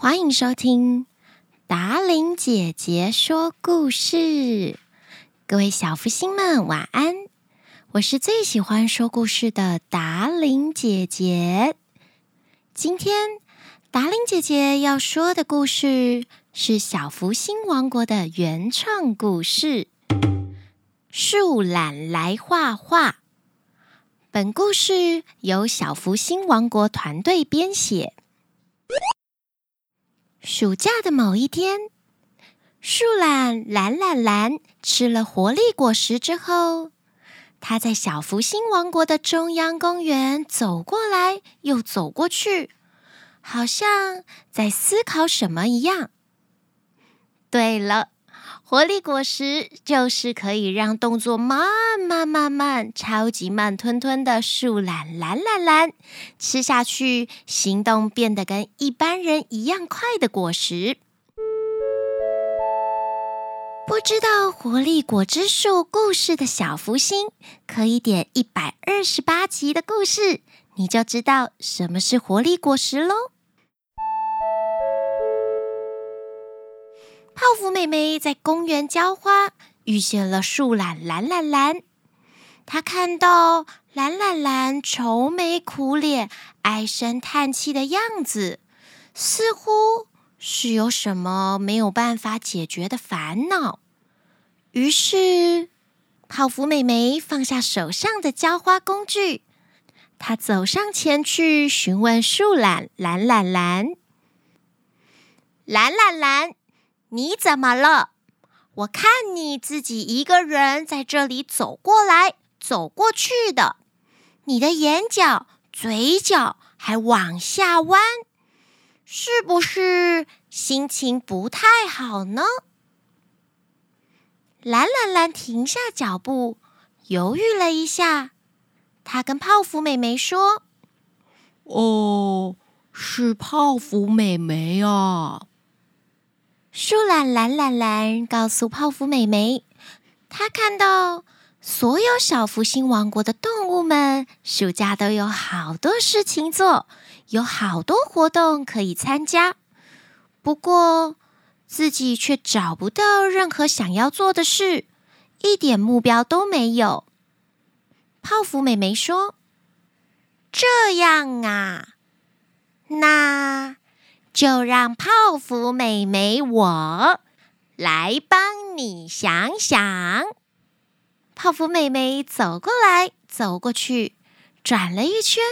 欢迎收听达伶姐姐说故事。各位小福星们，晚安！我是最喜欢说故事的达伶姐姐。今天达伶姐姐要说的故事是小福星王国的原创故事《树懒来画画》。本故事由小福星王国团队编写。暑假的某一天，树懒懒懒懒吃了活力果实之后，他在小福星王国的中央公园走过来又走过去，好像在思考什么一样。对了。活力果实就是可以让动作慢慢慢慢、超级慢吞吞的树懒懒懒懒吃下去，行动变得跟一般人一样快的果实。不知道活力果汁树故事的小福星，可以点一百二十八集的故事，你就知道什么是活力果实喽。泡芙妹妹在公园浇花，遇见了树懒懒懒懒。她看到懒懒懒愁眉苦脸、唉声叹气的样子，似乎是有什么没有办法解决的烦恼。于是，泡芙妹妹放下手上的浇花工具，她走上前去询问树懒懒懒懒：“懒懒懒。”你怎么了？我看你自己一个人在这里走过来走过去的，你的眼角、嘴角还往下弯，是不是心情不太好呢？懒懒懒停下脚步，犹豫了一下，他跟泡芙妹妹说：“哦，是泡芙妹妹啊。”树懒懒懒懒告诉泡芙妹妹，她看到所有小福星王国的动物们暑假都有好多事情做，有好多活动可以参加。不过自己却找不到任何想要做的事，一点目标都没有。泡芙妹妹说：“这样啊，那……”就让泡芙妹妹我来帮你想想。泡芙妹妹走过来，走过去，转了一圈，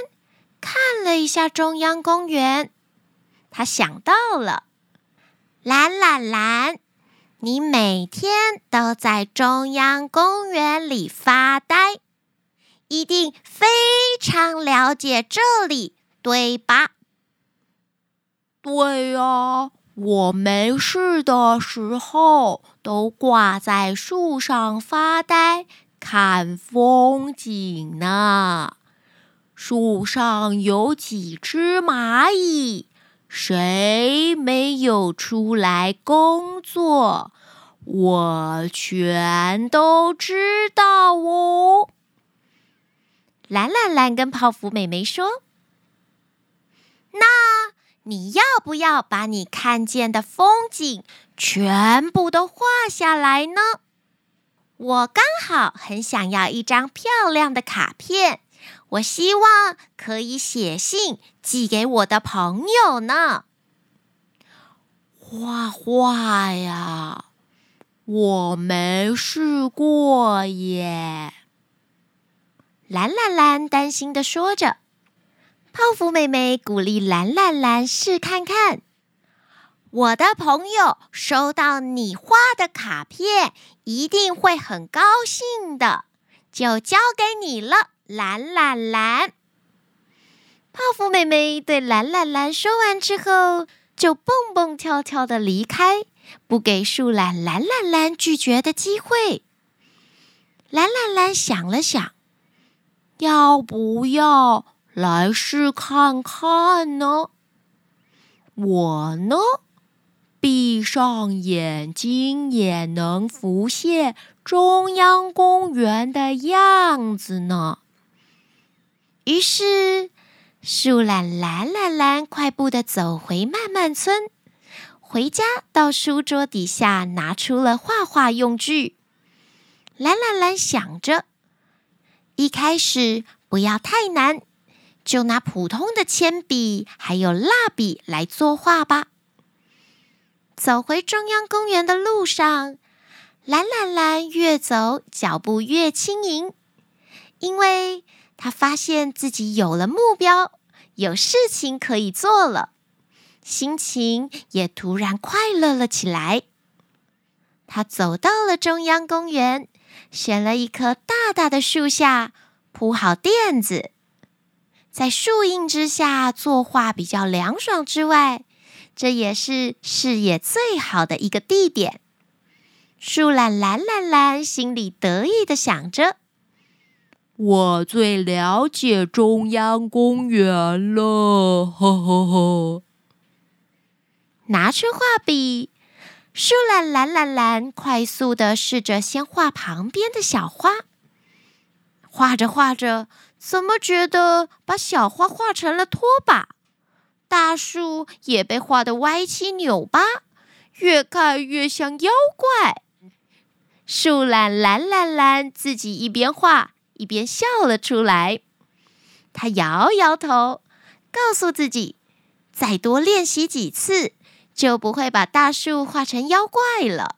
看了一下中央公园。她想到了，懒懒懒，你每天都在中央公园里发呆，一定非常了解这里，对吧？对呀，我没事的时候都挂在树上发呆，看风景呢。树上有几只蚂蚁，谁没有出来工作？我全都知道哦。懒懒懒跟泡芙妹妹说：“那。”你要不要把你看见的风景全部都画下来呢？我刚好很想要一张漂亮的卡片，我希望可以写信寄给我的朋友呢。画画呀，我没试过耶。懒懒懒担心的说着。泡芙妹妹鼓励懒懒懒试看看，我的朋友收到你画的卡片，一定会很高兴的，就交给你了，懒懒懒。泡芙妹妹对懒懒懒说完之后，就蹦蹦跳跳的离开，不给树懒懒懒懒拒绝的机会。懒懒懒想了想，要不要？来试看看呢，我呢，闭上眼睛也能浮现中央公园的样子呢。于是，树懒懒懒懒快步的走回漫漫村，回家到书桌底下拿出了画画用具。蓝蓝蓝想着，一开始不要太难，就拿普通的铅笔还有蜡笔来作画吧。走回中央公园的路上，蓝蓝蓝越走脚步越轻盈，因为他发现自己有了目标，有事情可以做了，心情也突然快乐了起来。他走到了中央公园，选了一棵大大的树下，铺好垫子，在树荫之下作画比较凉爽之外。这也是视野最好的一个地点。树懒懒懒懒心里得意的想着：“我最了解中央公园了。”呵呵呵。拿出画笔，树懒懒懒懒快速的试着先画旁边的小花。画着画着，怎么觉得把小花画成了拖把？大树也被画得歪七扭八，越看越像妖怪。树懒蓝蓝蓝自己一边画一边笑了出来。他摇摇头，告诉自己：再多练习几次，就不会把大树画成妖怪了。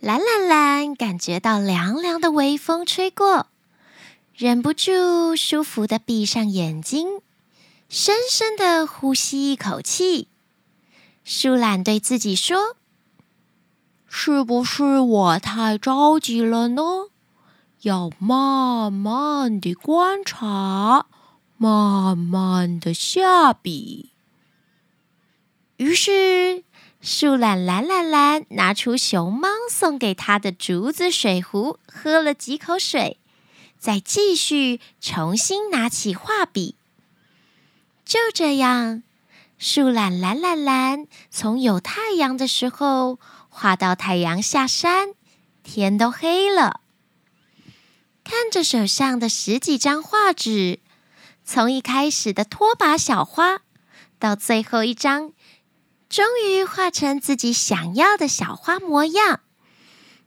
蓝蓝蓝感觉到凉凉的微风吹过，忍不住舒服的闭上眼睛。深深的呼吸一口气，树懒对自己说：“是不是我太着急了呢？要慢慢的观察，慢慢的下笔。”于是，树懒蓝蓝蓝拿出熊猫送给他的竹子水壶，喝了几口水，再继续重新拿起画笔。就这样，树懒蓝蓝蓝从有太阳的时候画到太阳下山，天都黑了。看着手上的十几张画纸，从一开始的拖把小花，到最后一张，终于画成自己想要的小花模样。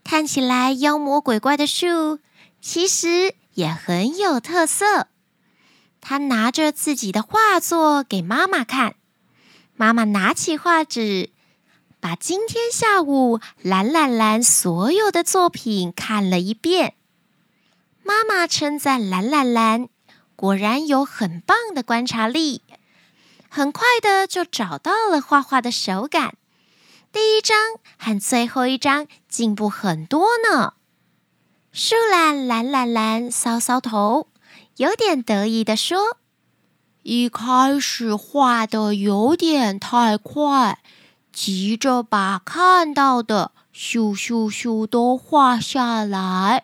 看起来妖魔鬼怪的树，其实也很有特色。他拿着自己的画作给妈妈看，妈妈拿起画纸，把今天下午蓝蓝蓝所有的作品看了一遍。妈妈称赞蓝蓝蓝果然有很棒的观察力，很快的就找到了画画的手感。第一张和最后一张进步很多呢。树懒懒懒懒搔搔头。有点得意地说：“一开始画的有点太快，急着把看到的咻咻咻都画下来。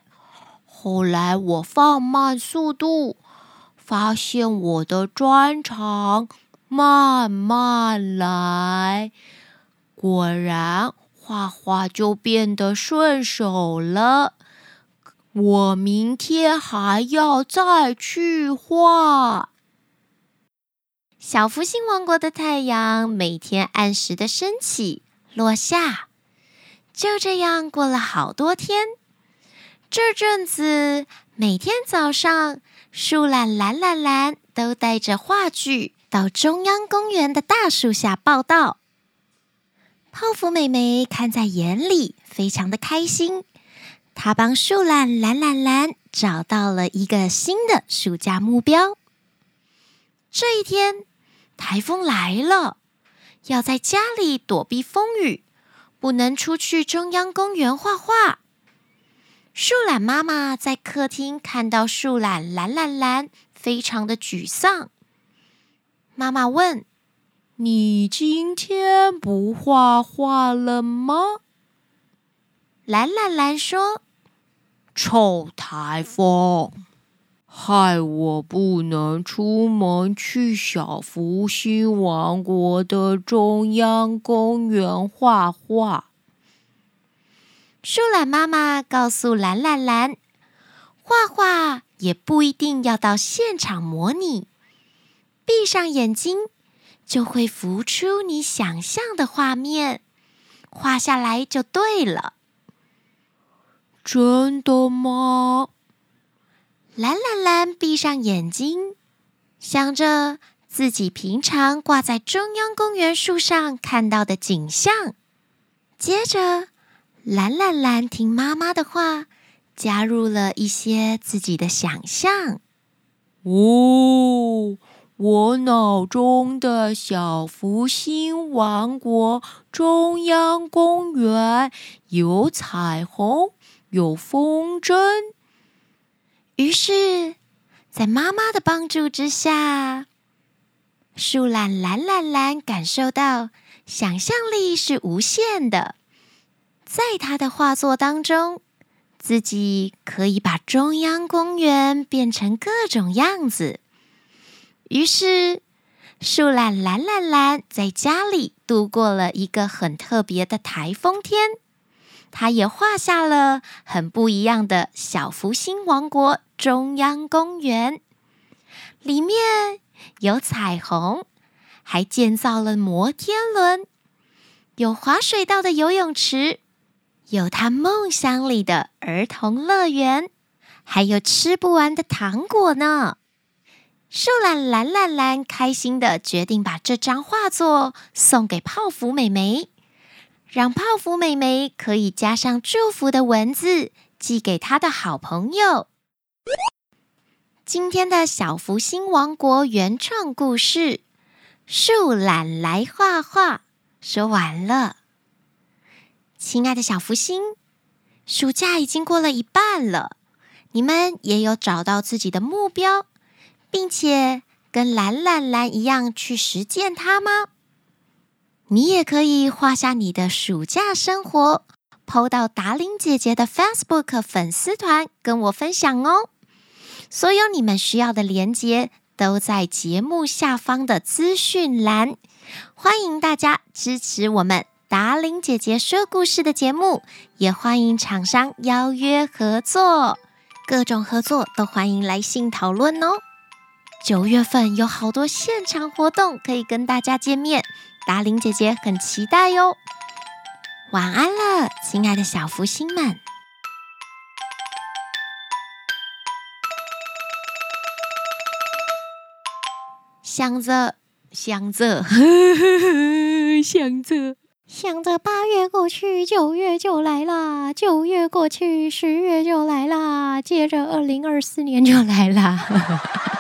后来我放慢速度，发现我的专长慢慢来，果然画画就变得顺手了。”我明天还要再去画。小福星王国的太阳每天按时的升起、落下，就这样过了好多天。这阵子，每天早上，树懒蓝蓝蓝都带着画具到中央公园的大树下报道。泡芙妹妹看在眼里，非常的开心。他帮树懒蓝蓝蓝找到了一个新的暑假目标。这一天，台风来了，要在家里躲避风雨，不能出去中央公园画画。树懒妈妈在客厅看到树懒蓝蓝蓝，非常的沮丧。妈妈问：“你今天不画画了吗？”蓝蓝蓝说：“臭台风，害我不能出门去小福星王国的中央公园画画。”树懒妈妈告诉蓝蓝蓝：“画画也不一定要到现场模拟，闭上眼睛就会浮出你想象的画面，画下来就对了。真的吗？蓝蓝蓝闭上眼睛，想着自己平常挂在中央公园树上看到的景象。接着，蓝蓝蓝听妈妈的话，加入了一些自己的想象。哦，我脑中的小福星王国中央公园有彩虹。有风筝，于是，在妈妈的帮助之下，树懒蓝蓝蓝感受到想象力是无限的。在他的画作当中，自己可以把中央公园变成各种样子。于是，树懒蓝蓝蓝在家里度过了一个很特别的台风天。他也画下了很不一样的小福星王国中央公园，里面有彩虹，还建造了摩天轮，有滑水道的游泳池，有他梦想里的儿童乐园，还有吃不完的糖果呢。树懒蓝蓝蓝开心的决定把这张画作送给泡芙美眉。让泡芙妹妹可以加上祝福的文字寄给她的好朋友。今天的小福星王国原创故事《树懒来画画》说完了。亲爱的小福星，暑假已经过了一半了，你们也有找到自己的目标，并且跟蓝蓝蓝一样去实践它吗？你也可以画下你的暑假生活，PO 到达伶姐姐的 Facebook 粉丝团跟我分享哦。所有你们需要的连接都在节目下方的资讯栏，欢迎大家支持我们达伶姐姐说故事的节目，也欢迎厂商邀约合作，各种合作都欢迎来信讨论哦。九月份有好多现场活动可以跟大家见面。达玲姐姐很期待哟，晚安了，亲爱的小福星们。想着想着想着想着，八月过去，九月就来啦；九月过去，十月就来啦；接着，二零二四年就来啦。